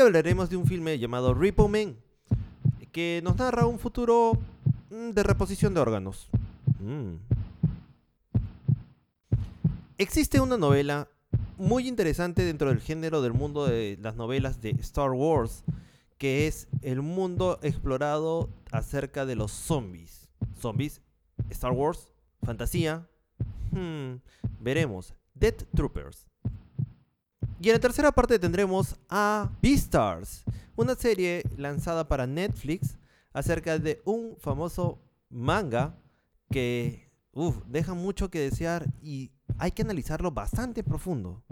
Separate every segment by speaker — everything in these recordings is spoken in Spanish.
Speaker 1: Hablaremos de un filme llamado Repo Man, que nos narra un futuro mm, de reposición de órganos. Mm. Existe una novela muy interesante dentro del género del mundo de las novelas de Star Wars, que es el mundo explorado acerca de los zombies. Zombies, Star Wars, fantasía. Hmm, veremos. Dead Troopers. Y en la tercera parte tendremos a Beastars, una serie lanzada para Netflix acerca de un famoso manga que deja mucho que desear y hay que analizarlo bastante profundo.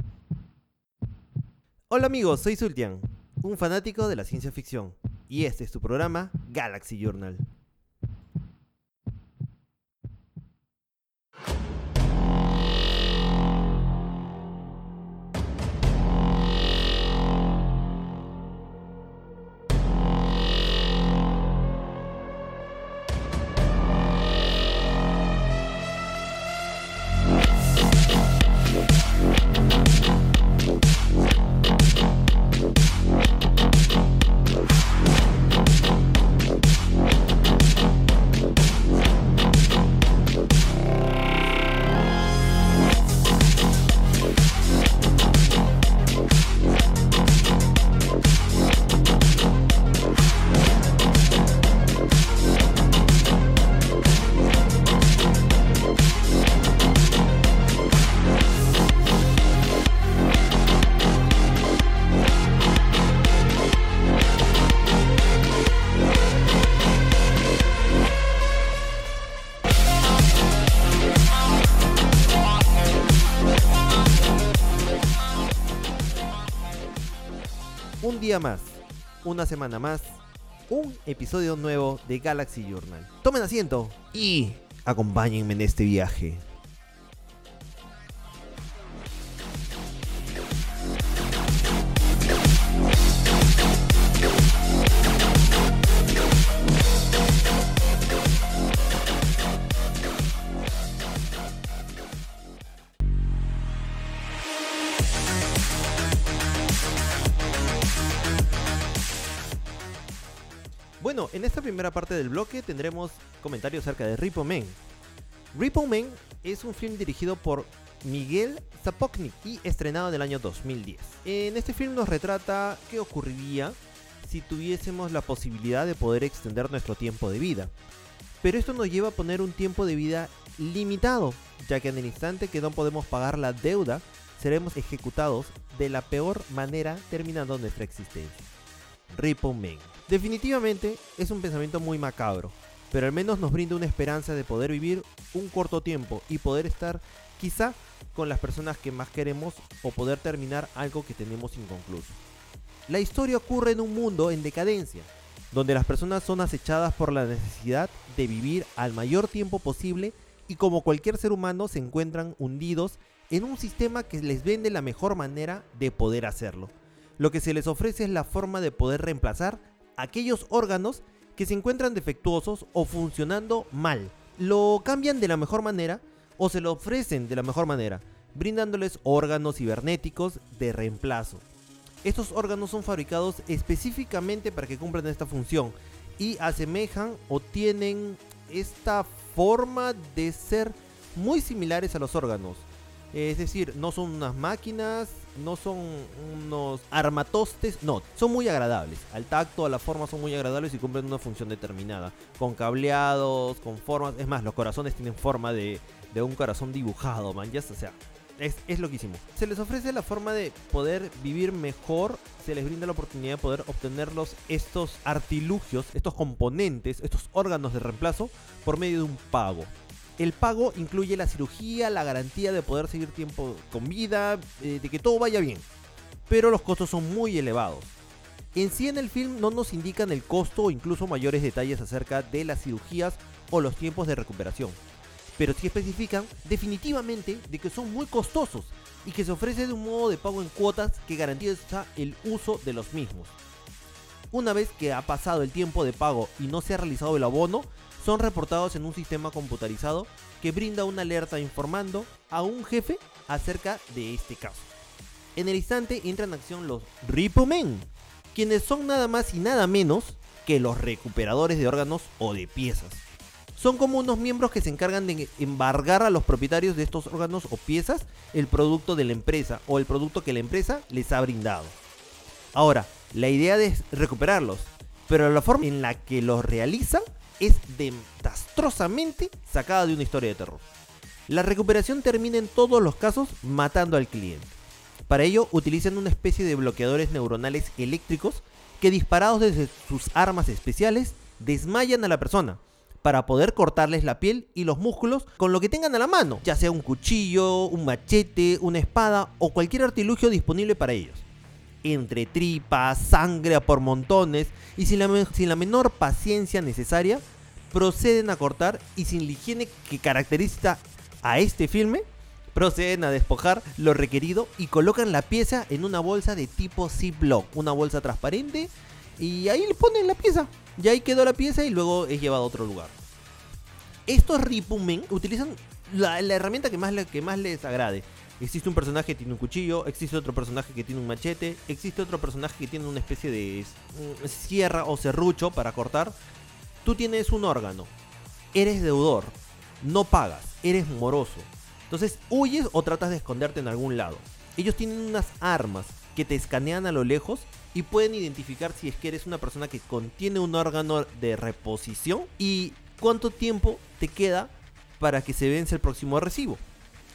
Speaker 1: Hola amigos, soy Sultian, un fanático de la ciencia ficción, y este es tu programa Galaxy Journal. Día más, una semana más, un episodio nuevo de Galaxy Journal. Tomen asiento y acompáñenme en este viaje. Esta primera parte del bloque tendremos comentarios acerca de Repo Man. Repo Man es un film dirigido por Miguel Zapoknik y estrenado en el año 2010. En este film nos retrata qué ocurriría si tuviésemos la posibilidad de poder extender nuestro tiempo de vida. Pero esto nos lleva a poner un tiempo de vida limitado, ya que en el instante que no podemos pagar la deuda, seremos ejecutados de la peor manera terminando nuestra existencia. Repo Man. Definitivamente es un pensamiento muy macabro, pero al menos nos brinda una esperanza de poder vivir un corto tiempo y poder estar quizá con las personas que más queremos o poder terminar algo que tenemos inconcluso. La historia ocurre en un mundo en decadencia, donde las personas son acechadas por la necesidad de vivir al mayor tiempo posible y como cualquier ser humano se encuentran hundidos en un sistema que les vende la mejor manera de poder hacerlo. Lo que se les ofrece es la forma de poder reemplazar aquellos órganos que se encuentran defectuosos o funcionando mal. Lo cambian de la mejor manera o se lo ofrecen de la mejor manera, brindándoles órganos cibernéticos de reemplazo. Estos órganos son fabricados específicamente para que cumplan esta función y asemejan o tienen esta forma de ser muy similares a los órganos. Es decir, no son unas máquinas, no son unos armatostes, no, son muy agradables. Al tacto, a la forma son muy agradables y cumplen una función determinada. Con cableados, con formas. Es más, los corazones tienen forma de, de un corazón dibujado, man. Ya, o sea, es, es loquísimo. Se les ofrece la forma de poder vivir mejor. Se les brinda la oportunidad de poder obtenerlos estos artilugios, estos componentes, estos órganos de reemplazo por medio de un pago. El pago incluye la cirugía, la garantía de poder seguir tiempo con vida, eh, de que todo vaya bien. Pero los costos son muy elevados. En sí en el film no nos indican el costo o incluso mayores detalles acerca de las cirugías o los tiempos de recuperación. Pero sí especifican definitivamente de que son muy costosos y que se ofrece de un modo de pago en cuotas que garantiza el uso de los mismos. Una vez que ha pasado el tiempo de pago y no se ha realizado el abono, son reportados en un sistema computarizado que brinda una alerta informando a un jefe acerca de este caso. En el instante entran en acción los Repo Men, quienes son nada más y nada menos que los recuperadores de órganos o de piezas. Son como unos miembros que se encargan de embargar a los propietarios de estos órganos o piezas el producto de la empresa o el producto que la empresa les ha brindado. Ahora, la idea es recuperarlos, pero la forma en la que los realizan es desastrosamente sacada de una historia de terror. La recuperación termina en todos los casos matando al cliente. Para ello utilizan una especie de bloqueadores neuronales eléctricos que disparados desde sus armas especiales desmayan a la persona para poder cortarles la piel y los músculos con lo que tengan a la mano, ya sea un cuchillo, un machete, una espada o cualquier artilugio disponible para ellos. Entre tripas, sangre por montones y sin la, menor paciencia necesaria, proceden a cortar y sin la higiene que caracteriza a este filme, proceden a despojar lo requerido y colocan la pieza en una bolsa de tipo Ziploc, una bolsa transparente, y ahí le ponen la pieza. Y ahí quedó la pieza y luego es llevado a otro lugar. Estos Ripumen utilizan la, herramienta que más, que más les agrade. Existe un personaje que tiene un cuchillo, existe otro personaje que tiene un machete, existe otro personaje que tiene una especie de sierra o serrucho para cortar. Tú tienes un órgano, eres deudor, no pagas, eres moroso. Entonces huyes o tratas de esconderte en algún lado. Ellos tienen unas armas que te escanean a lo lejos y pueden identificar si es que eres una persona que contiene un órgano de reposición y cuánto tiempo te queda para que se vence el próximo recibo.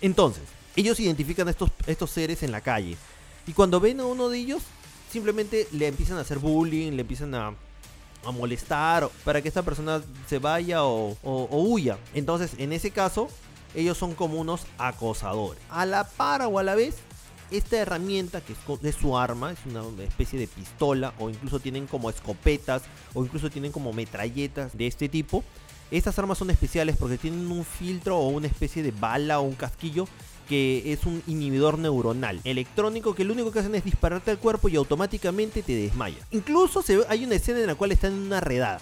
Speaker 1: Entonces, ellos identifican a estos, estos seres en la calle y cuando ven a uno de ellos, simplemente le empiezan a hacer bullying, le empiezan a, a molestar para que esta persona se vaya o, huya. Entonces, en ese caso, ellos son como unos acosadores. A la par o a la vez, esta herramienta que es su arma, es una especie de pistola o incluso tienen como escopetas o incluso tienen como metralletas de este tipo. Estas armas son especiales porque tienen un filtro o una especie de bala o un casquillo que es un inhibidor neuronal electrónico que lo único que hacen es dispararte al cuerpo y automáticamente te desmaya. Incluso se hay una escena en la cual están en una redada.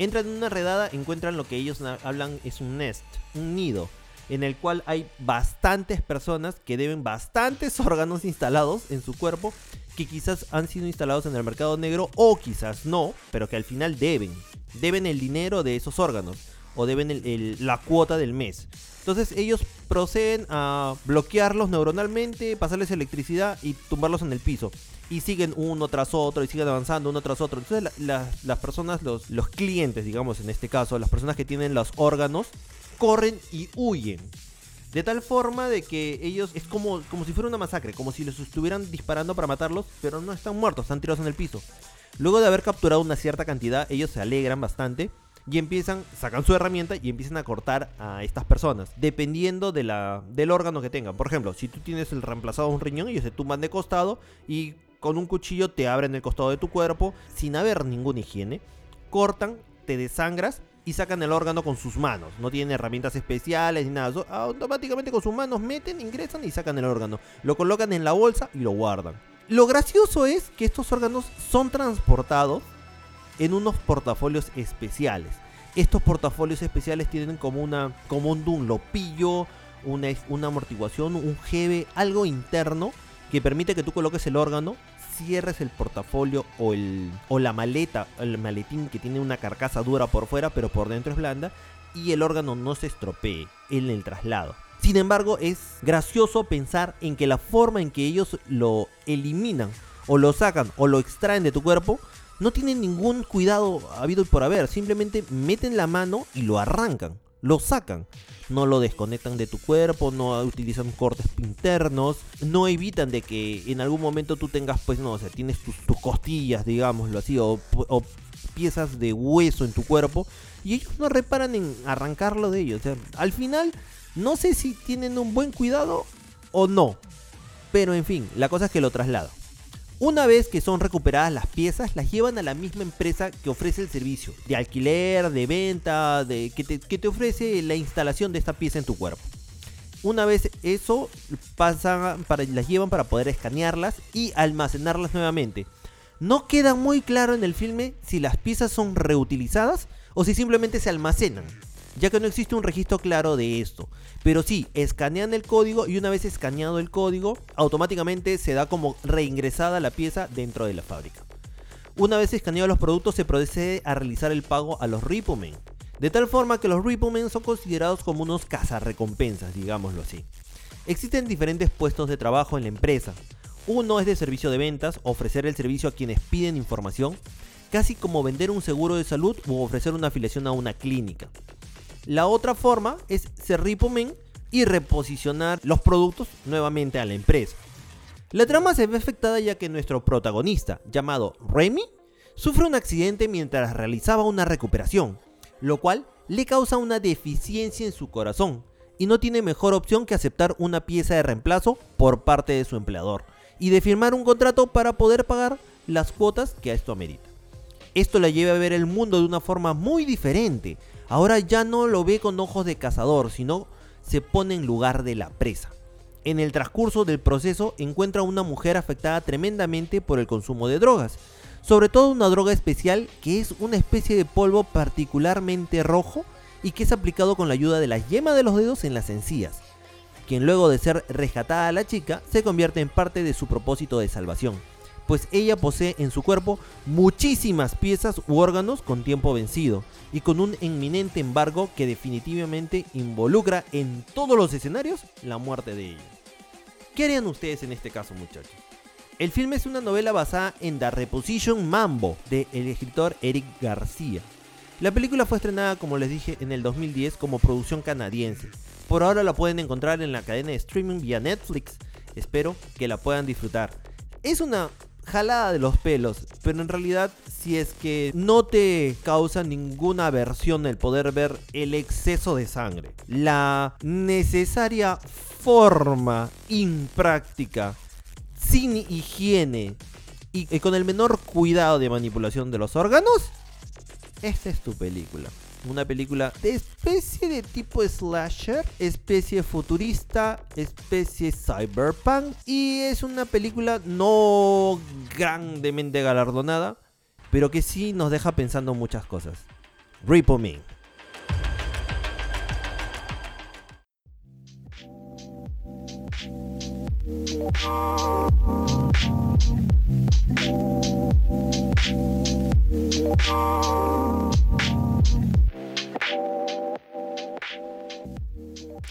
Speaker 1: Entran en una redada, encuentran lo que ellos hablan es un nest, un nido, en el cual hay bastantes personas que deben bastantes órganos instalados en su cuerpo que quizás han sido instalados en el mercado negro o quizás no, pero que al final deben. Deben el dinero de esos órganos o deben la cuota del mes. Entonces ellos proceden a bloquearlos neuronalmente, pasarles electricidad y tumbarlos en el piso. Y siguen uno tras otro y siguen avanzando uno tras otro. Entonces las personas, los, los clientes, digamos en este caso, las personas que tienen los órganos, corren y huyen. De tal forma de que ellos es como, como si fuera una masacre, como si los estuvieran disparando para matarlos, pero no están muertos, están tirados en el piso. Luego de haber capturado una cierta cantidad, ellos se alegran bastante y empiezan, sacan su herramienta y empiezan a cortar a estas personas, dependiendo de la, del órgano que tengan. Por ejemplo, si tú tienes el reemplazado de un riñón, ellos se tumban de costado y con un cuchillo te abren el costado de tu cuerpo sin haber ninguna higiene, cortan, te desangras y sacan el órgano con sus manos. No tienen herramientas especiales ni nada. Automáticamente con sus manos meten, ingresan y sacan el órgano. Lo colocan en la bolsa y lo guardan. Lo gracioso es que estos órganos son transportados en unos portafolios especiales. Estos portafolios especiales tienen como, una, como un dunlopillo, una, una amortiguación, un jeve, algo interno que permite que tú coloques el órgano cierres el portafolio o, el, o la maleta, el maletín que tiene una carcasa dura por fuera pero por dentro es blanda y el órgano no se estropee en el traslado. Sin embargo, es gracioso pensar en que la forma en que ellos lo eliminan o lo sacan o lo extraen de tu cuerpo no tienen ningún cuidado habido y por haber, simplemente meten la mano y lo arrancan, lo sacan no lo desconectan de tu cuerpo, no utilizan cortes internos, no evitan de que en algún momento tú tengas, pues no, o sea, tienes tus, costillas, digámoslo así, o, piezas de hueso en tu cuerpo, y ellos no reparan en arrancarlo de ellos. O sea, al final, no sé si tienen un buen cuidado o no, pero en fin, la cosa es que lo traslado. Una vez que son recuperadas las piezas, las llevan a la misma empresa que ofrece el servicio de alquiler, de venta, de, que, te, ofrece la instalación de esta pieza en tu cuerpo. Una vez eso, pasan para, las llevan para poder escanearlas y almacenarlas nuevamente. No queda muy claro en el filme si las piezas son reutilizadas o si simplemente se almacenan ya que no existe un registro claro de esto. Pero sí, escanean el código y una vez escaneado el código, automáticamente se da como reingresada la pieza dentro de la fábrica. Una vez escaneados los productos se procede a realizar el pago a los Ripplemen. De tal forma que los Ripplemen son considerados como unos cazarrecompensas, digámoslo así. Existen diferentes puestos de trabajo en la empresa. Uno es de servicio de ventas, ofrecer el servicio a quienes piden información, casi como vender un seguro de salud u ofrecer una afiliación a una clínica. La otra forma es ser Ripplemen y reposicionar los productos nuevamente a la empresa. La trama se ve afectada ya que nuestro protagonista, llamado Remy, sufre un accidente mientras realizaba una recuperación, lo cual le causa una deficiencia en su corazón y no tiene mejor opción que aceptar una pieza de reemplazo por parte de su empleador y de firmar un contrato para poder pagar las cuotas que a esto amerita. Esto le lleva a ver el mundo de una forma muy diferente. Ahora ya no lo ve con ojos de cazador, sino se pone en lugar de la presa. En el transcurso del proceso encuentra a una mujer afectada tremendamente por el consumo de drogas, sobre todo una droga especial que es una especie de polvo particularmente rojo y que es aplicado con la ayuda de la yema de los dedos en las encías, quien luego de ser rescatada a la chica se convierte en parte de su propósito de salvación, pues ella posee en su cuerpo muchísimas piezas u órganos con tiempo vencido y con un inminente embargo que definitivamente involucra en todos los escenarios la muerte de ella. ¿Qué harían ustedes en este caso muchachos? El filme es una novela basada en The Reposition Mambo de el escritor Eric García. La película fue estrenada, como les dije, en el 2010 como producción canadiense. Por ahora la pueden encontrar en la cadena de streaming vía Netflix. Espero que la puedan disfrutar. Es una jalada de los pelos, pero en realidad si es que no te causa ninguna aversión el poder ver el exceso de sangre, la necesaria forma impráctica, sin higiene y con el menor cuidado de manipulación de los órganos, esta es tu película. Una película de especie de tipo slasher, especie futurista, especie cyberpunk. Y es una película no grandemente galardonada, pero que sí nos deja pensando muchas cosas. Ripple Me.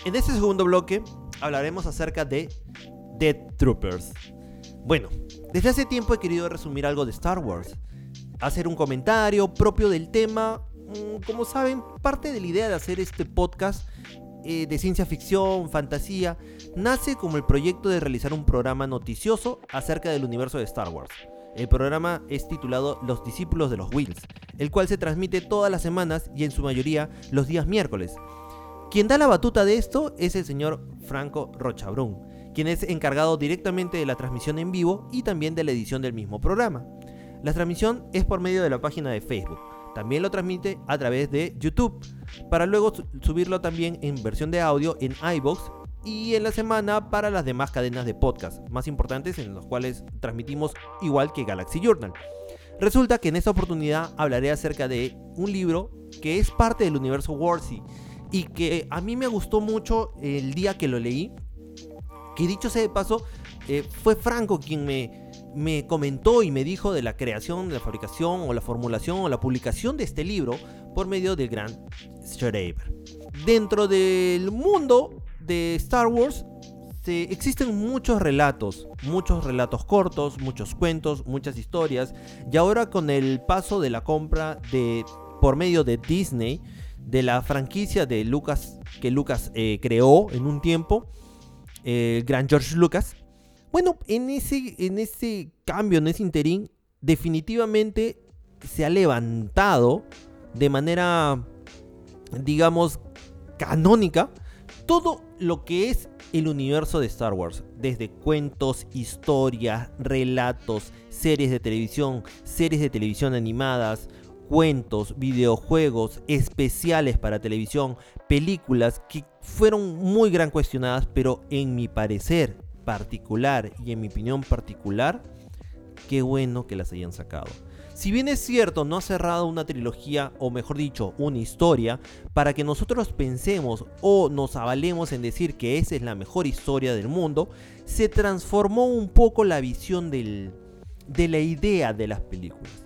Speaker 1: En este segundo bloque hablaremos acerca de Dead Troopers. Bueno, desde hace tiempo he querido resumir algo de Star Wars, hacer un comentario propio del tema. Mm, como saben, parte de la idea de hacer este podcast eh, de ciencia ficción, fantasía, nace como el proyecto de realizar un programa noticioso acerca del universo de Star Wars. El programa es titulado Los Discípulos de los Wills, el cual se transmite todas las semanas y en su mayoría los días miércoles. Quien da la batuta de esto es el señor Franco Rochabrún, quien es encargado directamente de la transmisión en vivo y también de la edición del mismo programa. La transmisión es por medio de la página de Facebook. También lo transmite a través de YouTube, para luego subirlo también en versión de audio en iBox y en la semana para las demás cadenas de podcast más importantes en los cuales transmitimos igual que Galaxy Journal. Resulta que en esta oportunidad hablaré acerca de un libro que es parte del universo Warsy y que a mí me gustó mucho el día que lo leí. Que dicho sea de paso, eh, fue Franco quien me, me comentó y me dijo de la creación, de la fabricación o la formulación o la publicación de este libro por medio del gran Schreiber. Dentro del mundo de Star Wars se, existen muchos relatos, muchos relatos cortos, muchos cuentos, muchas historias. Y ahora con el paso de la compra de por medio de Disney, de la franquicia de Lucas que Lucas eh, creó en un tiempo, el gran George Lucas. Bueno, en ese, en ese cambio, en ese interín, definitivamente se ha levantado de manera, digamos, canónica todo lo que es el universo de Star Wars, desde cuentos, historias, relatos, series de televisión, series de televisión animadas, cuentos, videojuegos, especiales para televisión, películas que fueron muy gran cuestionadas, pero en mi parecer particular y en mi opinión particular, qué bueno que las hayan sacado. Si bien es cierto, no ha cerrado una trilogía, o mejor dicho, una historia, para que nosotros pensemos o nos avalemos en decir que esa es la mejor historia del mundo, se transformó un poco la visión de la idea de las películas.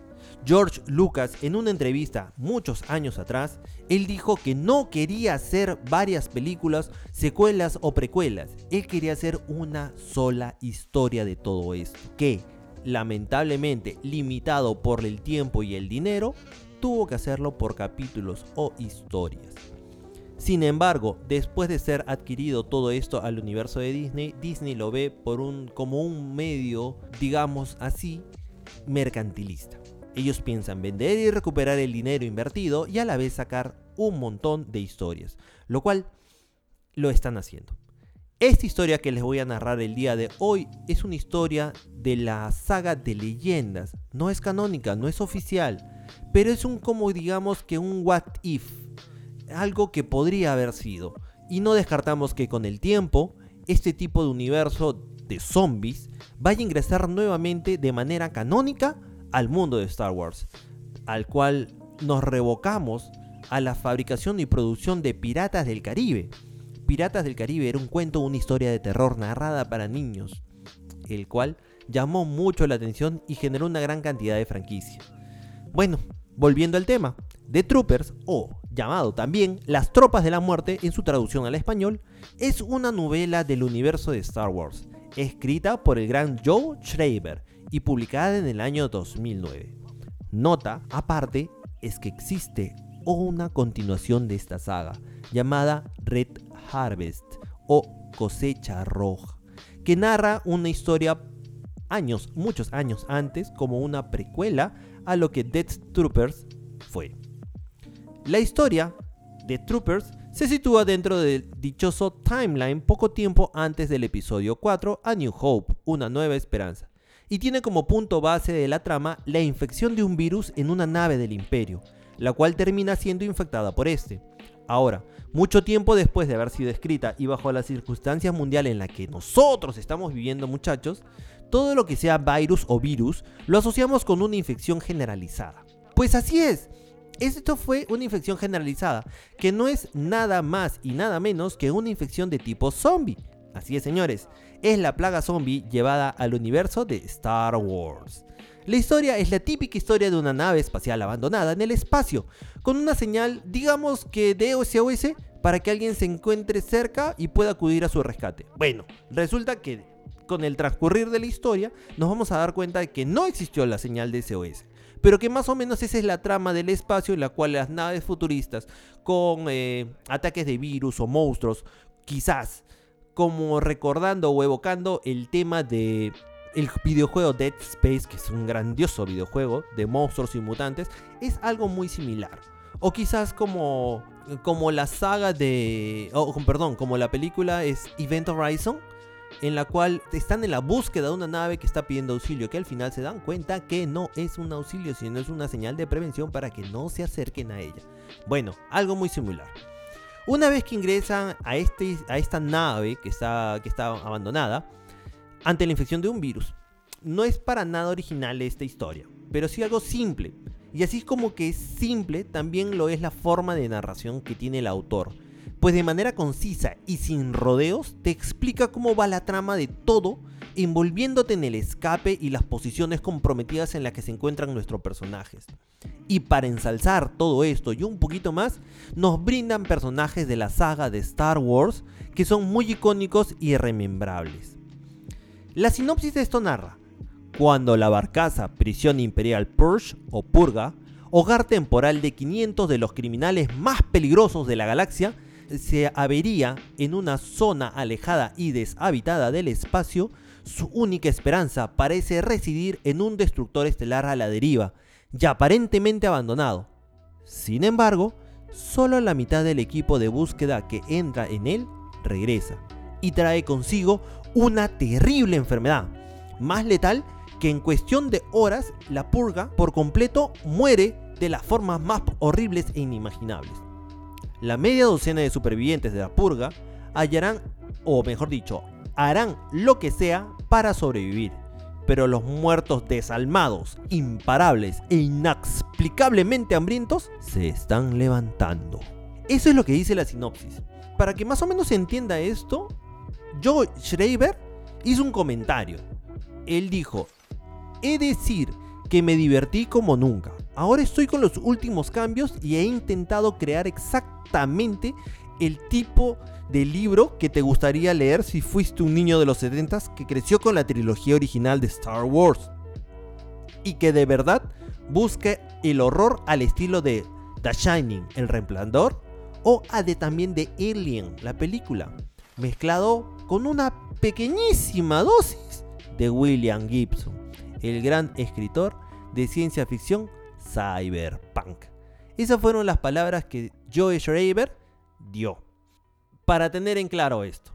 Speaker 1: George Lucas en una entrevista muchos años atrás, él dijo que no quería hacer varias películas, secuelas o precuelas, él quería hacer una sola historia de todo esto, que lamentablemente limitado por el tiempo y el dinero, tuvo que hacerlo por capítulos o historias. Sin embargo, después de ser adquirido todo esto al universo de Disney, Disney lo ve como un medio, digamos así, mercantilista. Ellos piensan vender y recuperar el dinero invertido y a la vez sacar un montón de historias, lo cual lo están haciendo. Esta historia que les voy a narrar el día de hoy es una historia de la saga de leyendas. No es canónica, no es oficial, pero es un como digamos que un what if, algo que podría haber sido. Y no descartamos que con el tiempo este tipo de universo de zombies vaya a ingresar nuevamente de manera canónica al mundo de Star Wars, al cual nos revocamos a la fabricación y producción de Piratas del Caribe. Piratas del Caribe era un cuento, una historia de terror narrada para niños, el cual llamó mucho la atención y generó una gran cantidad de franquicia. Bueno, volviendo al tema, The Troopers, o llamado también Las Tropas de la Muerte en su traducción al español, es una novela del universo de Star Wars, escrita por el gran Joe Schreiber y publicada en el año 2009. Nota aparte es que existe una continuación de esta saga, llamada Red Harvest o Cosecha Roja, que narra una historia años, muchos años antes, como una precuela a lo que Death Troopers fue. La historia de Troopers se sitúa dentro del dichoso timeline poco tiempo antes del episodio 4 A New Hope, una nueva esperanza, y tiene como punto base de la trama la infección de un virus en una nave del imperio, la cual termina siendo infectada por este. Ahora, mucho tiempo después de haber sido escrita y bajo las circunstancias mundiales en las que nosotros estamos viviendo muchachos, todo lo que sea virus o virus lo asociamos con una infección generalizada. Pues así es, esto fue una infección generalizada, que no es nada más y nada menos que una infección de tipo zombie. Así es, señores, es la plaga zombie llevada al universo de Star Wars. La historia es la típica historia de una nave espacial abandonada en el espacio, con una señal, digamos que de SOS, para que alguien se encuentre cerca y pueda acudir a su rescate. Bueno, resulta que con el transcurrir de la historia nos vamos a dar cuenta de que no existió la señal de SOS pero que más o menos esa es la trama del espacio en la cual las naves futuristas con eh, ataques de virus o monstruos, quizás como recordando o evocando el tema de el videojuego Dead Space, que es un grandioso videojuego de monstruos y mutantes, es algo muy similar. O quizás como, como la saga de... Oh, perdón, como la película es Event Horizon, en la cual están en la búsqueda de una nave que está pidiendo auxilio, que al final se dan cuenta que no es un auxilio, sino es una señal de prevención para que no se acerquen a ella. Bueno, algo muy similar. Una vez que ingresan a, este, esta nave que está, que está abandonada, ante la infección de un virus, no es para nada original esta historia, pero sí algo simple. Y así como que es simple, también lo es la forma de narración que tiene el autor pues de manera concisa y sin rodeos te explica cómo va la trama de todo, envolviéndote en el escape y las posiciones comprometidas en las que se encuentran nuestros personajes. Y para ensalzar todo esto y un poquito más, nos brindan personajes de la saga de Star Wars que son muy icónicos y remembrables. La sinopsis de esto narra, cuando la barcaza Prisión Imperial Purge o Purga, hogar temporal de 500 de los criminales más peligrosos de la galaxia, se avería en una zona alejada y deshabitada del espacio, su única esperanza parece residir en un destructor estelar a la deriva, ya aparentemente abandonado. Sin embargo, solo la mitad del equipo de búsqueda que entra en él regresa y trae consigo una terrible enfermedad, más letal que en cuestión de horas la purga por completo muere de las formas más horribles e inimaginables la media docena de supervivientes de la purga hallarán, o mejor dicho, harán lo que sea para sobrevivir. Pero los muertos desalmados, imparables e inexplicablemente hambrientos se están levantando. Eso es lo que dice la sinopsis. Para que más o menos se entienda esto, Joe Schreiber hizo un comentario. Él dijo, he decir que me divertí como nunca. Ahora estoy con los últimos cambios y he intentado crear exactamente el tipo de libro que te gustaría leer si fuiste un niño de los 70 que creció con la trilogía original de Star Wars. Y que de verdad busque el horror al estilo de The Shining, El Resplandor, o a de, también de Alien, la película, mezclado con una pequeñísima dosis de William Gibson, el gran escritor de ciencia ficción cyberpunk. Esas fueron las palabras que Joe Schreiber dio. Para tener en claro esto,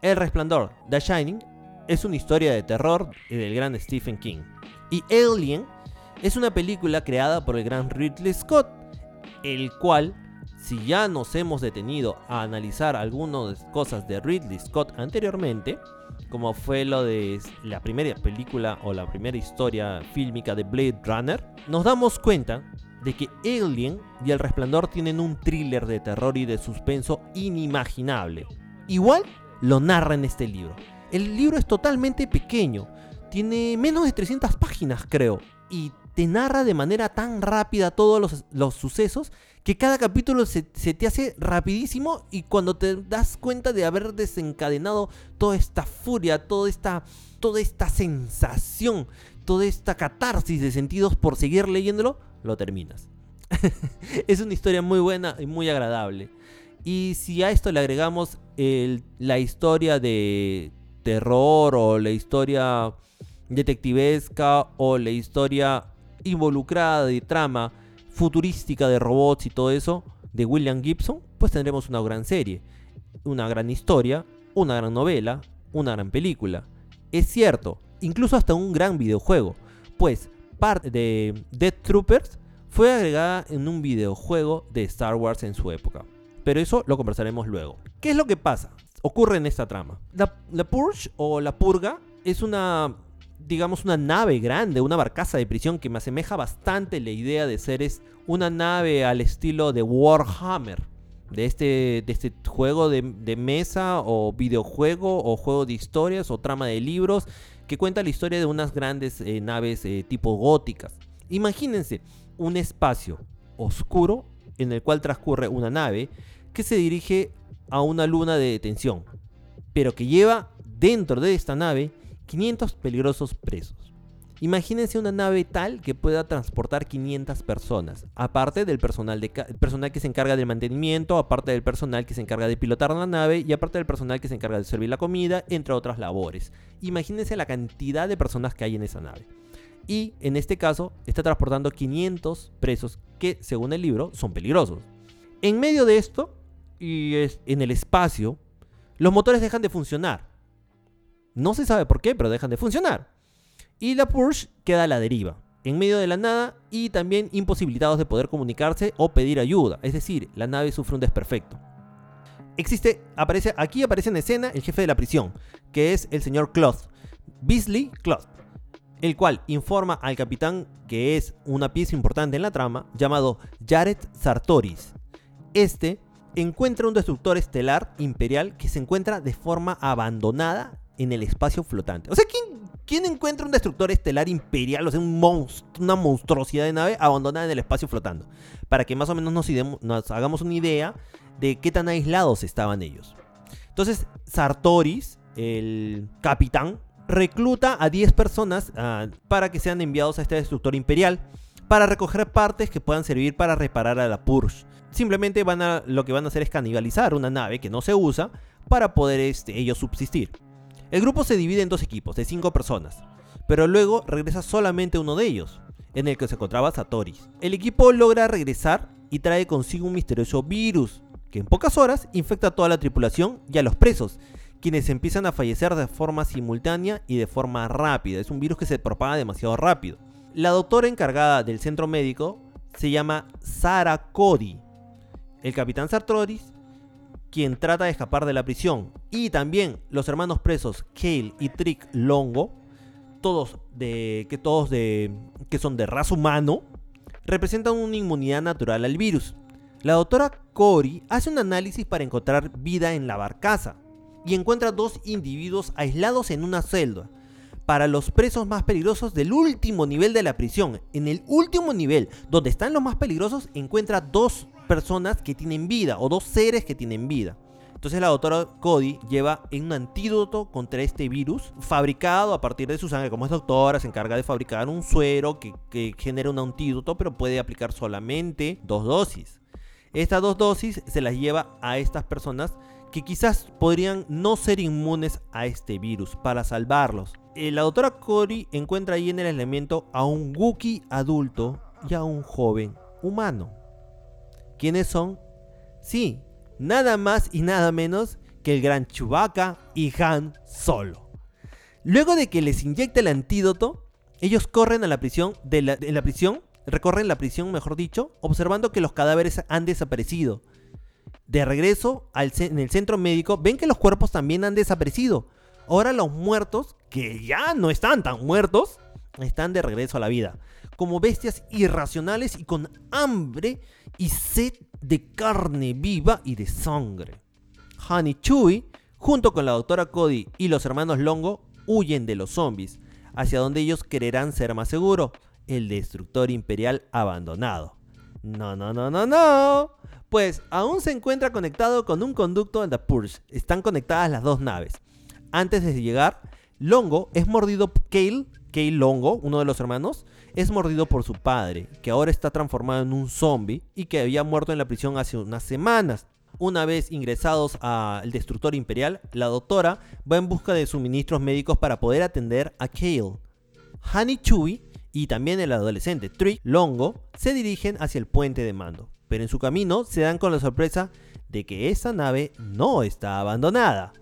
Speaker 1: El Resplandor, The Shining, es una historia de terror del gran Stephen King. Y Alien es una película creada por el gran Ridley Scott, el cual, si ya nos hemos detenido a analizar algunas cosas de Ridley Scott anteriormente, como fue lo de la primera película o la primera historia fílmica de Blade Runner, nos damos cuenta de que Alien y El Resplandor tienen un thriller de terror y de suspenso inimaginable. Igual lo narra en este libro. El libro es totalmente pequeño, tiene menos de 300 páginas creo, y te narra de manera tan rápida todos los, sucesos que cada capítulo se, se, te hace rapidísimo y cuando te das cuenta de haber desencadenado toda esta furia, toda esta, toda esta sensación, toda esta catarsis de sentidos por seguir leyéndolo, lo terminas. es una historia muy buena y muy agradable. Y si a esto le agregamos la historia de terror o la historia detectivesca o la historia involucrada de trama futurística de robots y todo eso de William Gibson, pues tendremos una gran serie, una gran historia, una gran novela, una gran película. Es cierto, incluso hasta un gran videojuego, pues parte de Death Troopers fue agregada en un videojuego de Star Wars en su época. Pero eso lo conversaremos luego. ¿Qué es lo que pasa? Ocurre en esta trama. La, Purge o la Purga es una, digamos, una nave grande, una barcaza de prisión que me asemeja bastante la idea de ser es una nave al estilo de Warhammer. De este, de este juego de, mesa o videojuego o juego de historias o trama de libros que cuenta la historia de unas grandes eh, naves eh, tipo góticas. Imagínense un espacio oscuro en el cual transcurre una nave que se dirige a una luna de detención, pero que lleva dentro de esta nave 500 peligrosos presos. Imagínense una nave tal que pueda transportar 500 personas, aparte del personal, que se encarga del mantenimiento, aparte del personal que se encarga de pilotar la nave y aparte del personal que se encarga de servir la comida, entre otras labores. Imagínense la cantidad de personas que hay en esa nave. Y en este caso está transportando 500 presos que, según el libro, son peligrosos. En medio de esto, y en el espacio, los motores dejan de funcionar. No se sabe por qué, pero dejan de funcionar y la Porsche queda a la deriva, en medio de la nada y también imposibilitados de poder comunicarse o pedir ayuda, es decir, la nave sufre un desperfecto. Existe, aparece, aquí aparece en escena el jefe de la prisión, que es el señor Cloth, Beasley Cloth, el cual informa al capitán que es una pieza importante en la trama, llamado Jared Sartoris. Este encuentra un destructor estelar imperial que se encuentra de forma abandonada en el espacio flotante. O sea, ¿quién, quién encuentra un destructor estelar imperial, o sea, un una monstruosidad de nave abandonada en el espacio flotando? Para que más o menos nos, hagamos una idea de qué tan aislados estaban ellos. Entonces, Sartoris, el capitán, recluta a 10 personas ah, para que sean enviados a este destructor imperial para recoger partes que puedan servir para reparar a la Purge. Simplemente lo que van a hacer es canibalizar una nave que no se usa para poder este, ellos subsistir. El grupo se divide en dos equipos de cinco personas, pero luego regresa solamente uno de ellos, en el que se encontraba Satoris. El equipo logra regresar y trae consigo un misterioso virus, que en pocas horas infecta a toda la tripulación y a los presos, quienes empiezan a fallecer de forma simultánea y de forma rápida. Es un virus que se propaga demasiado rápido. La doctora encargada del centro médico se llama Sara Cody. El capitán Sartoris quien trata de escapar de la prisión, y también los hermanos presos Kale y Trick Longo, todos de que todos de que son de raza humano, representan una inmunidad natural al virus. La doctora Cory hace un análisis para encontrar vida en la barcaza y encuentra dos individuos aislados en una celda. para los presos más peligrosos del último nivel de la prisión. En el último nivel, donde están los más peligrosos, encuentra dos personas que tienen vida o dos seres que tienen vida. Entonces la doctora Cody lleva un antídoto contra este virus fabricado a partir de su sangre. Como es doctora, se encarga de fabricar un suero que, genera un antídoto, pero puede aplicar solamente dos dosis. Estas dos dosis se las lleva a estas personas que quizás podrían no ser inmunes a este virus para salvarlos. Eh, la doctora Cody encuentra ahí en el elemento a un Wookiee adulto y a un joven humano. ¿Quiénes son? Sí, nada más y nada menos que el gran Chewbacca y Han Solo. Luego de que les inyecta el antídoto, ellos corren a la prisión, de la, en la prisión, recorren la prisión, mejor dicho, observando que los cadáveres han desaparecido. De regreso al, en el centro médico, ven que los cuerpos también han desaparecido. Ahora los muertos, que ya no están tan muertos, están de regreso a la vida. Como bestias irracionales y con hambre y sed de carne viva y de sangre. Han y Chewie, junto con la doctora Cody y los hermanos Longo, huyen de los zombies, hacia donde ellos quererán ser más seguros, el destructor imperial abandonado. No, no, no, no, no. Pues aún se encuentra conectado con un conducto de The Purge. Están conectadas las dos naves. Antes de llegar, Longo es mordido Kale, Kale Longo, uno de los hermanos, es mordido por su padre, que ahora está transformado en un zombie y que había muerto en la prisión hace unas semanas. Una vez ingresados al destructor imperial, la doctora va en busca de suministros médicos para poder atender a Kale. Han y y también el adolescente Trick Longo se dirigen hacia el puente de mando, pero en su camino se dan con la sorpresa de que esa nave no está abandonada.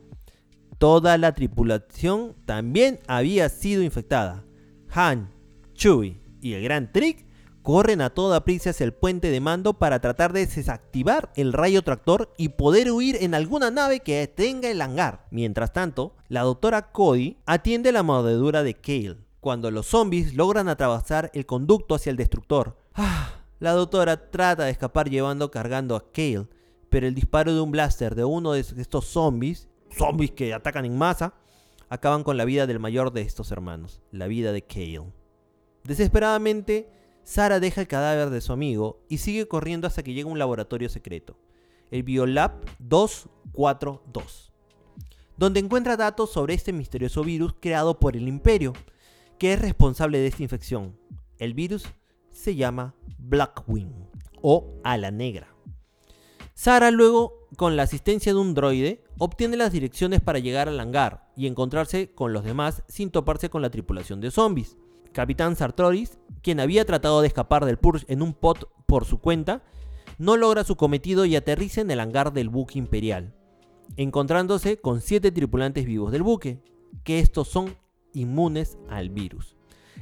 Speaker 1: Toda la tripulación también había sido infectada. Han, Chewie y el gran Trick corren a toda prisa hacia el puente de mando para tratar de desactivar el rayo tractor y poder huir en alguna nave que tenga el hangar. Mientras tanto, la doctora Cody atiende la mordedura de Kale cuando los zombies logran atravesar el conducto hacia el destructor. Ah, la doctora trata de escapar llevando cargando a Kale, pero el disparo de un blaster de uno de estos zombies, zombies que atacan en masa, acaban con la vida del mayor de estos hermanos, la vida de Kale. Desesperadamente, Sara deja el cadáver de su amigo y sigue corriendo hasta que llega a un laboratorio secreto, el Biolab 242, donde encuentra datos sobre este misterioso virus creado por el Imperio, que es responsable de esta infección. El virus se llama Blackwing o ala negra. Sara luego, con la asistencia de un droide, obtiene las direcciones para llegar al hangar y encontrarse con los demás sin toparse con la tripulación de zombies. Capitán Sartoris, quien había tratado de escapar del Purge en un pot por su cuenta, no logra su cometido y aterriza en el hangar del buque imperial, encontrándose con siete tripulantes vivos del buque, que estos son inmunes al virus.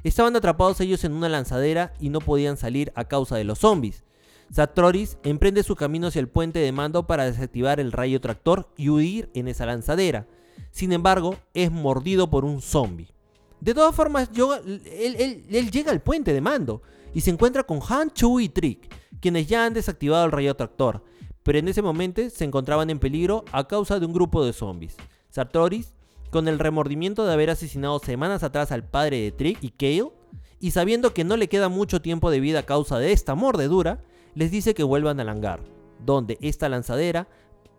Speaker 1: Estaban atrapados ellos en una lanzadera y no podían salir a causa de los zombies. Satroris emprende su camino hacia el puente de mando para desactivar el rayo tractor y huir en esa lanzadera. Sin embargo, es mordido por un zombie. De todas formas, él, llega al puente de mando y se encuentra con Han, Chu y Trick, quienes ya han desactivado el rayo tractor, pero en ese momento se encontraban en peligro a causa de un grupo de zombies. Sartoris con el remordimiento de haber asesinado semanas atrás al padre de Trick y Kale, y sabiendo que no le queda mucho tiempo de vida a causa de esta mordedura, les dice que vuelvan al hangar, donde está lanzadera,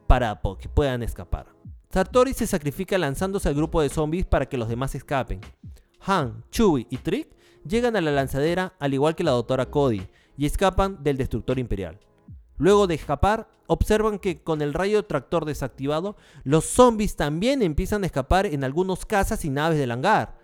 Speaker 1: para que puedan escapar. Sartori se sacrifica lanzándose al grupo de zombies para que los demás escapen. Han, Chewie y Trick llegan a la lanzadera al igual que la doctora Cody y escapan del destructor imperial. Luego de escapar, observan que con el rayo tractor desactivado, los zombies también empiezan a escapar en algunos casas y naves del hangar.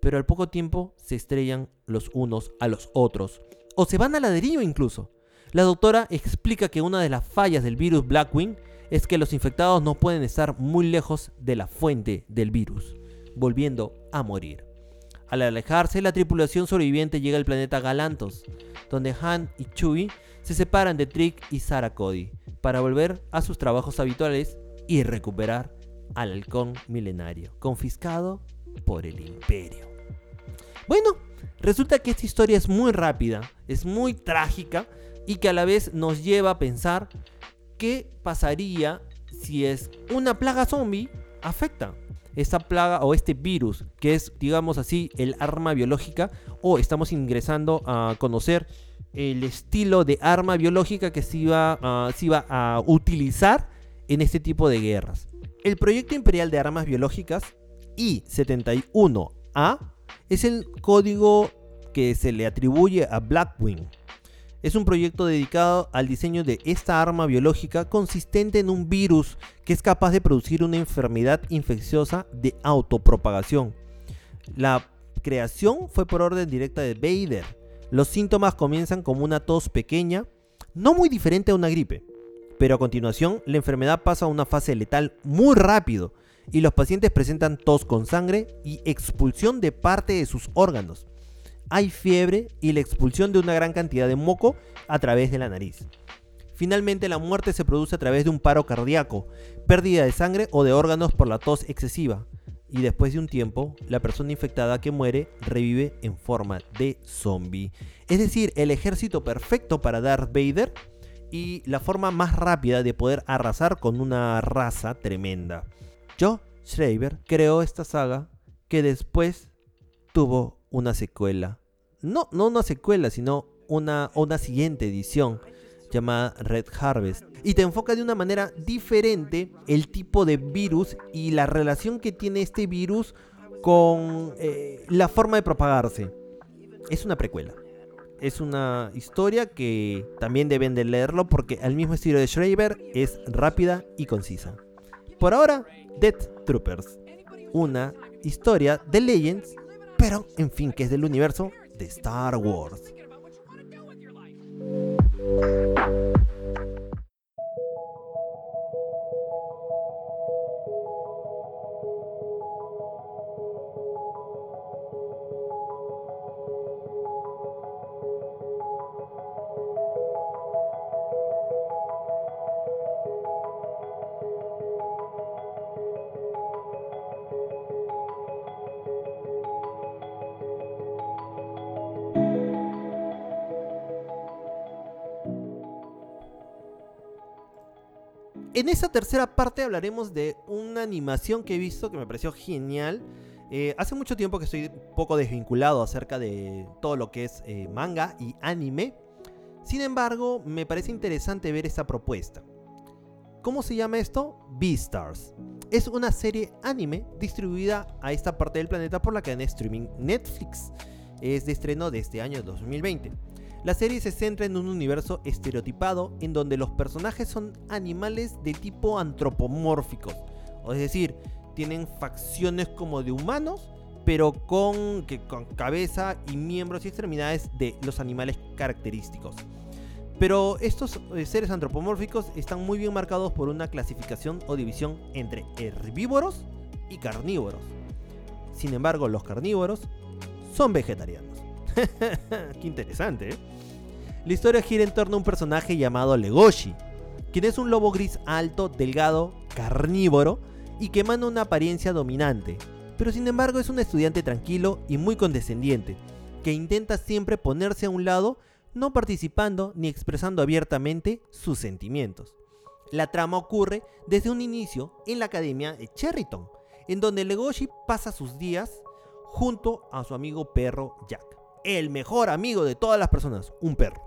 Speaker 1: Pero al poco tiempo se estrellan los unos a los otros. O se van a la incluso. La doctora explica que una de las fallas del virus Blackwing es que los infectados no pueden estar muy lejos de la fuente del virus, volviendo a morir. Al alejarse, la tripulación sobreviviente llega al planeta Galantos, donde Han y Chewie se separan de Trick y Sarah Cody para volver a sus trabajos habituales y recuperar al halcón milenario, confiscado por el imperio. Bueno, resulta que esta historia es muy rápida, es muy trágica y que a la vez nos lleva a pensar qué pasaría si es una plaga zombie afecta. esta plaga o este virus, que es, digamos así, el arma biológica, o estamos ingresando a conocer el estilo de arma biológica que se iba, se iba a utilizar en este tipo de guerras. El proyecto imperial de armas biológicas I-71A es el código que se le atribuye a Blackwing. Es un proyecto dedicado al diseño de esta arma biológica consistente en un virus que es capaz de producir una enfermedad infecciosa de autopropagación. La creación fue por orden directa de Vader. Los síntomas comienzan como una tos pequeña, no muy diferente a una gripe, pero a continuación la enfermedad pasa a una fase letal muy rápido y los pacientes presentan tos con sangre y expulsión de parte de sus órganos hay fiebre y la expulsión de una gran cantidad de moco a través de la nariz. Finalmente la muerte se produce a través de un paro cardíaco, pérdida de sangre o de órganos por la tos excesiva. Y después de un tiempo, la persona infectada que muere revive en forma de zombie. Es decir, el ejército perfecto para Darth Vader y la forma más rápida de poder arrasar con una raza tremenda. Joe Schreiber creó esta saga que después tuvo una secuela. No, no una secuela, sino una, una siguiente edición llamada Red Harvest. Y te enfoca de una manera diferente el tipo de virus y la relación que tiene este virus con eh, la forma de propagarse. Es una precuela. Es una historia que también deben de leerlo porque al mismo estilo de Schreiber es rápida y concisa. Por ahora, Death Troopers. Una historia de Legends pero, en fin, que es del universo de Star Wars. En esa tercera parte hablaremos de una animación que he visto que me pareció genial. Eh, hace mucho tiempo que estoy un poco desvinculado acerca de todo lo que es eh, manga y anime. Sin embargo, me parece interesante ver esta propuesta. ¿Cómo se llama esto? Beastars. Es una serie anime distribuida a esta parte del planeta por la cadena de streaming Netflix. Es de estreno de este año 2020. La serie se centra en un universo estereotipado en donde los personajes son animales de tipo antropomórficos, es decir, tienen facciones como de humanos, pero con, con cabeza y miembros y extremidades de los animales característicos. Pero estos eh, seres antropomórficos están muy bien marcados por una clasificación o división entre herbívoros y carnívoros. Sin embargo, los carnívoros son vegetarianos. Qué interesante, ¿eh? La historia gira en torno a un personaje llamado Legoshi, quien es un lobo gris alto, delgado, carnívoro y que emana una apariencia dominante, pero sin embargo es un estudiante tranquilo y muy condescendiente, que intenta siempre ponerse a un lado, no participando ni expresando abiertamente sus sentimientos. La trama ocurre desde un inicio en la academia de Cherryton, en donde Legoshi pasa sus días junto a su amigo perro Jack, el mejor amigo de todas las personas, un perro.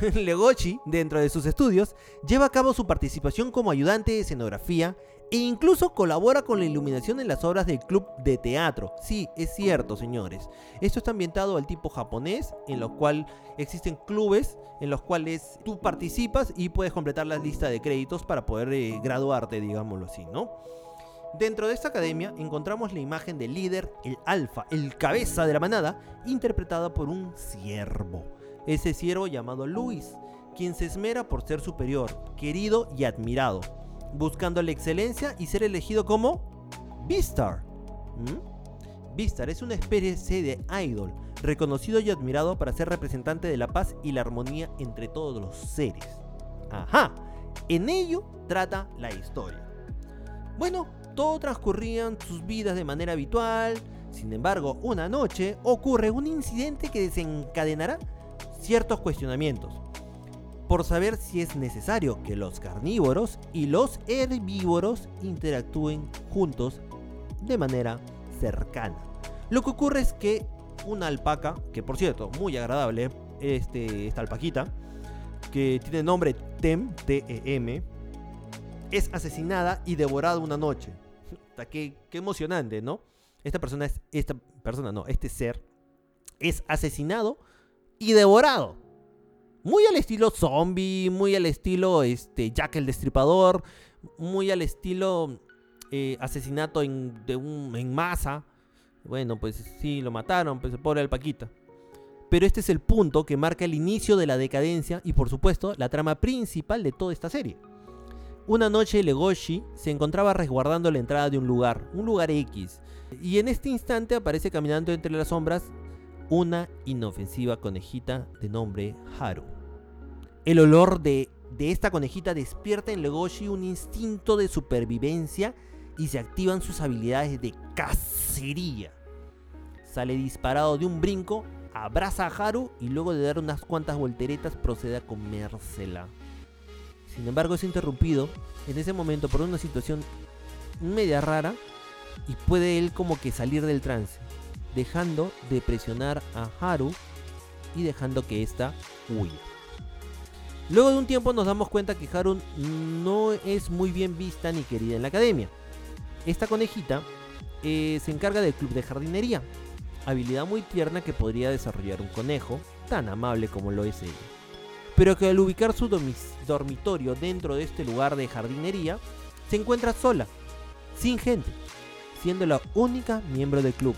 Speaker 1: Legochi, dentro de sus estudios, lleva a cabo su participación como ayudante de escenografía e incluso colabora con la iluminación en las obras del club de teatro. Sí, es cierto, señores. Esto está ambientado al tipo japonés, en lo cual existen clubes en los cuales tú participas y puedes completar la lista de créditos para poder eh, graduarte, digámoslo así, ¿no? Dentro de esta academia encontramos la imagen del líder, el alfa, el cabeza de la manada, interpretada por un ciervo ese siervo llamado Luis, quien se esmera por ser superior, querido y admirado, buscando la excelencia y ser elegido como Beastar. ¿Mm? Beastar es una especie de idol, reconocido y admirado para ser representante de la paz y la armonía entre todos los seres. Ajá, en ello trata la historia. Bueno, todo transcurría en sus vidas de manera habitual, sin embargo, una noche ocurre un incidente que desencadenará ciertos cuestionamientos por saber si es necesario que los carnívoros y los herbívoros interactúen juntos de manera cercana. Lo que ocurre es que una alpaca, que por cierto, muy agradable, este, esta alpaquita, que tiene nombre Tem, T-E-M, es asesinada y devorada una noche. qué, qué emocionante, ¿no? Esta persona es, esta persona no, este ser es asesinado y devorado. Muy al estilo zombie, muy al estilo este, Jack el Destripador, muy al estilo eh, asesinato en, en masa. Bueno, pues sí, lo mataron, pues pobre Alpaquita. Pero este es el punto que marca el inicio de la decadencia y por supuesto la trama principal de toda esta serie. Una noche Legoshi se encontraba resguardando la entrada de un lugar, un lugar X, y en este instante aparece caminando entre las sombras una inofensiva conejita de nombre Haru. El olor de, esta conejita despierta en Legoshi un instinto de supervivencia y se activan sus habilidades de cacería. Sale disparado de un brinco, abraza a Haru y luego de dar unas cuantas volteretas procede a comérsela. Sin embargo es interrumpido en ese momento por una situación media rara y puede él como que salir del trance dejando de presionar a Haru y dejando que ésta huya. Luego de un tiempo nos damos cuenta que Haru no es muy bien vista ni querida en la academia. Esta conejita eh, se encarga del club de jardinería, habilidad muy tierna que podría desarrollar un conejo, tan amable como lo es ella. Pero que al ubicar su dormitorio dentro de este lugar de jardinería, se encuentra sola, sin gente, siendo la única miembro del club,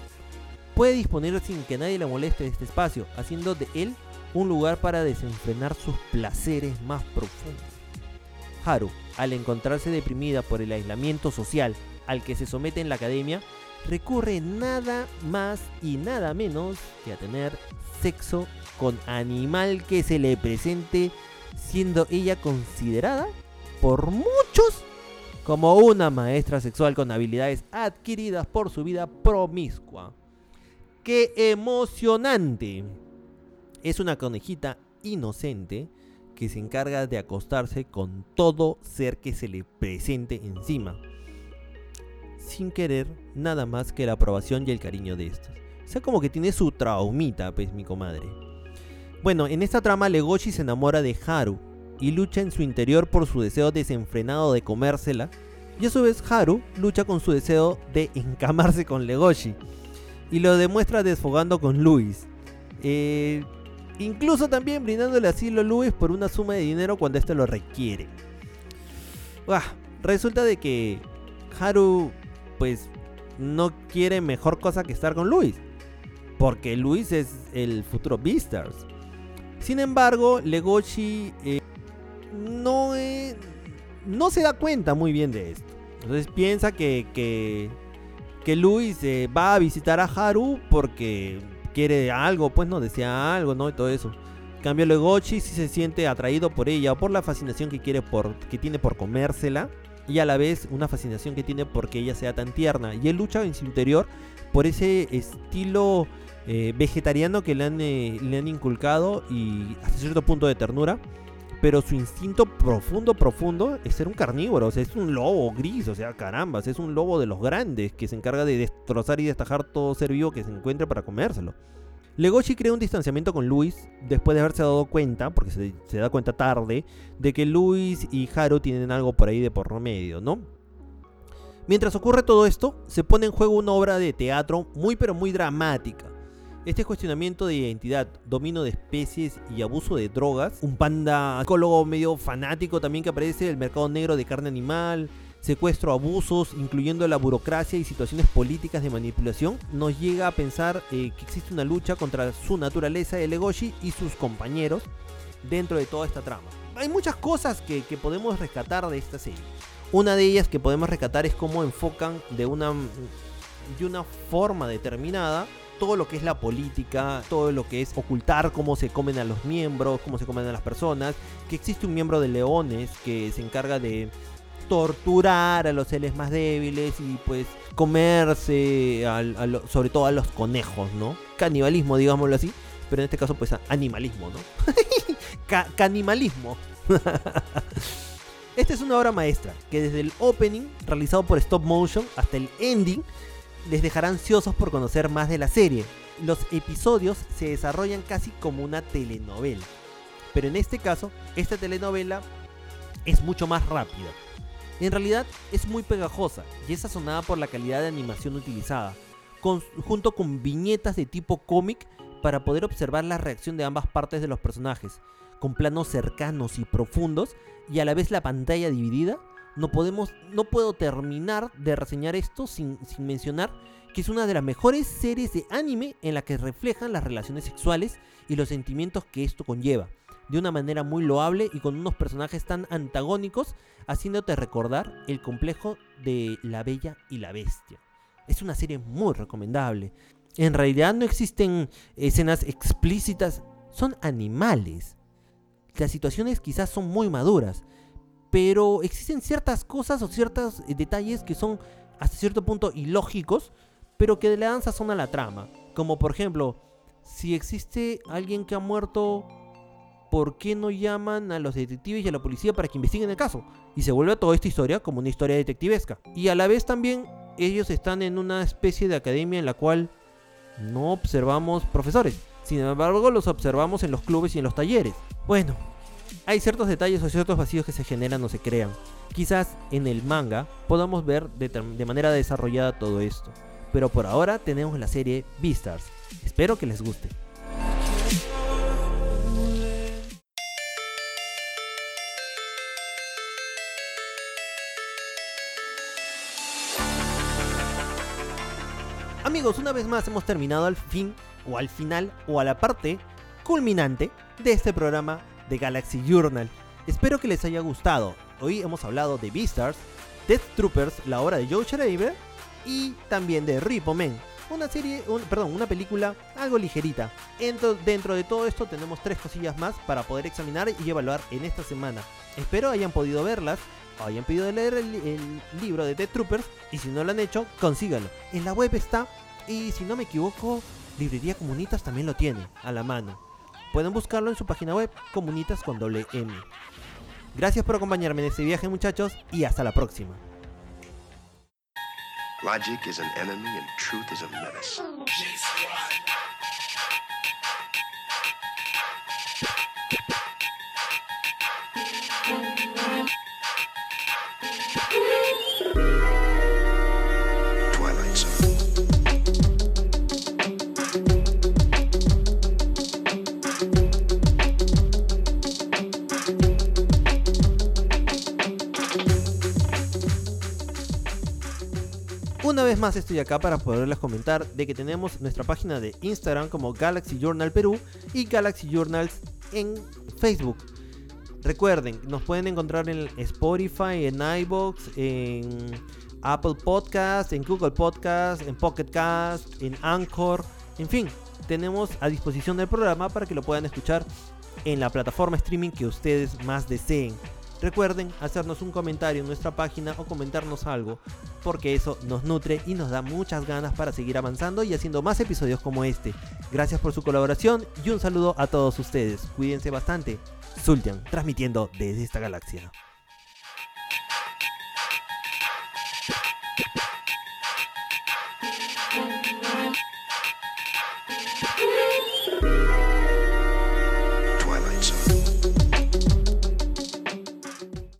Speaker 1: puede disponer sin que nadie le moleste de este espacio, haciendo de él un lugar para desenfrenar sus placeres más profundos. Haru, al encontrarse deprimida por el aislamiento social al que se somete en la academia, recurre nada más y nada menos que a tener sexo con animal que se le presente, siendo ella considerada por muchos como una maestra sexual con habilidades adquiridas por su vida promiscua qué emocionante. Es una conejita inocente que se encarga de acostarse con todo ser que se le presente encima. Sin querer nada más que la aprobación y el cariño de estos. O sea, como que tiene su traumita, pues mi comadre. Bueno, en esta trama Legoshi se enamora de Haru y lucha en su interior por su deseo desenfrenado de comérsela. Y a su vez Haru lucha con su deseo de encamarse con Legoshi y lo demuestra desfogando con Luis. Eh, incluso también brindándole asilo a Luis por una suma de dinero cuando éste lo requiere. resulta de que Haru pues no quiere mejor cosa que estar con Luis. Porque Luis es el futuro Beastars. Sin embargo, Legoshi eh, no, no se da cuenta muy bien de esto. Entonces piensa que, que Luis eh, va a visitar a Haru porque quiere algo, pues no, desea algo, ¿no? Y todo eso. En cambio, Legochi sí se siente atraído por ella o por la fascinación que, quiere por, que tiene por comérsela y a la vez una fascinación que tiene porque ella sea tan tierna. Y él lucha en su interior por ese estilo eh, vegetariano que le han, eh, le han inculcado y hasta cierto punto de ternura pero su instinto profundo, profundo es ser un carnívoro, o sea, es un lobo gris, o sea, carambas, es un lobo de los grandes que se encarga de destrozar y destajar todo ser vivo que se encuentre para comérselo. Legoshi crea un distanciamiento con Luis después de haberse dado cuenta, porque se, da cuenta tarde, de que Luis y Haru tienen algo por ahí de por medio, ¿no? Mientras ocurre todo esto, se pone en juego una obra de teatro muy pero muy dramática, este cuestionamiento de identidad, dominio de especies y abuso de drogas, un panda ecólogo medio fanático también que aparece el mercado negro de carne animal, secuestro, abusos, incluyendo la burocracia y situaciones políticas de manipulación, nos llega a pensar eh, que existe una lucha contra su naturaleza de Legoshi y sus compañeros dentro de toda esta trama. Hay muchas cosas que, que podemos rescatar de esta serie. Una de ellas que podemos rescatar es cómo enfocan de una, de una forma determinada todo lo que es la política, todo lo que es ocultar cómo se comen a los miembros, cómo se comen a las personas, que existe un miembro de leones que se encarga de torturar a los seres más débiles y pues comerse sobre todo a los conejos, ¿no? Canibalismo, digámoslo así, pero en este caso pues animalismo, ¿no? canimalismo. Esta es una obra maestra que desde el opening realizado por stop motion hasta el ending les dejará ansiosos por conocer más de la serie. Los episodios se desarrollan casi como una telenovela. Pero en este caso, esta telenovela es mucho más rápida. En realidad es muy pegajosa y es sazonada por la calidad de animación utilizada, junto con viñetas de tipo cómic para poder observar la reacción de ambas partes de los personajes, con planos cercanos y profundos y a la vez la pantalla dividida. No, podemos, no puedo terminar de reseñar esto sin, sin mencionar que es una de las mejores series de anime en la que reflejan las relaciones sexuales y los sentimientos que esto conlleva de una manera muy loable y con unos personajes tan antagónicos, haciéndote recordar el complejo de La Bella y la Bestia. Es una serie muy recomendable. En realidad no existen escenas explícitas, son animales. Las situaciones quizás son muy maduras, pero existen ciertas cosas o ciertos eh, detalles que son hasta cierto punto ilógicos, pero que le dan sazón a la trama. Como por ejemplo, si existe alguien que ha muerto ¿por qué no llaman a los detectives y a la policía para que investiguen el caso? Y se vuelve toda esta historia como una historia detectivesca. Y a la vez también ellos están en una especie de academia en la cual no observamos profesores. Sin embargo, los observamos en los clubes y en los talleres. Bueno, hay ciertos detalles o ciertos vacíos que se generan o se crean. Quizás en el manga podamos ver de, manera desarrollada todo esto. Pero por ahora tenemos la serie Beastars. Espero que les guste. Amigos, una vez más hemos terminado al fin, o al final, o a la parte culminante de este programa de Galaxy Journal. Espero que les haya gustado. Hoy hemos hablado de Beastars, Death Troopers, la obra de Joe Schreiber, y también de Repo Men, una serie, perdón, una película algo ligerita. Dentro, de todo esto tenemos tres cosillas más para poder examinar y evaluar en esta semana. Espero hayan podido verlas, hayan pedido leer el, libro de Death Troopers y si no lo han hecho, consíganlo. En la web está y si no me equivoco, Librería Comunitas también lo tiene a la mano. Pueden buscarlo en su página web, comunitas con doble M. Gracias por acompañarme en este viaje muchachos y hasta la próxima. Vez más estoy acá para poderles comentar de que tenemos nuestra página de Instagram como Galaxy Journal Perú y Galaxy Journals en Facebook. Recuerden, nos pueden encontrar en Spotify, en iBox, en Apple Podcast, en Google Podcast, en Pocket Cast, en Anchor, en fin, tenemos a disposición del programa para que lo puedan escuchar en la plataforma streaming que ustedes más deseen. Recuerden hacernos un comentario en nuestra página o comentarnos algo, porque eso nos nutre y nos da muchas ganas para seguir avanzando y haciendo más episodios como este. Gracias por su colaboración y un saludo a todos ustedes. Cuídense bastante. Sultan, transmitiendo desde esta galaxia.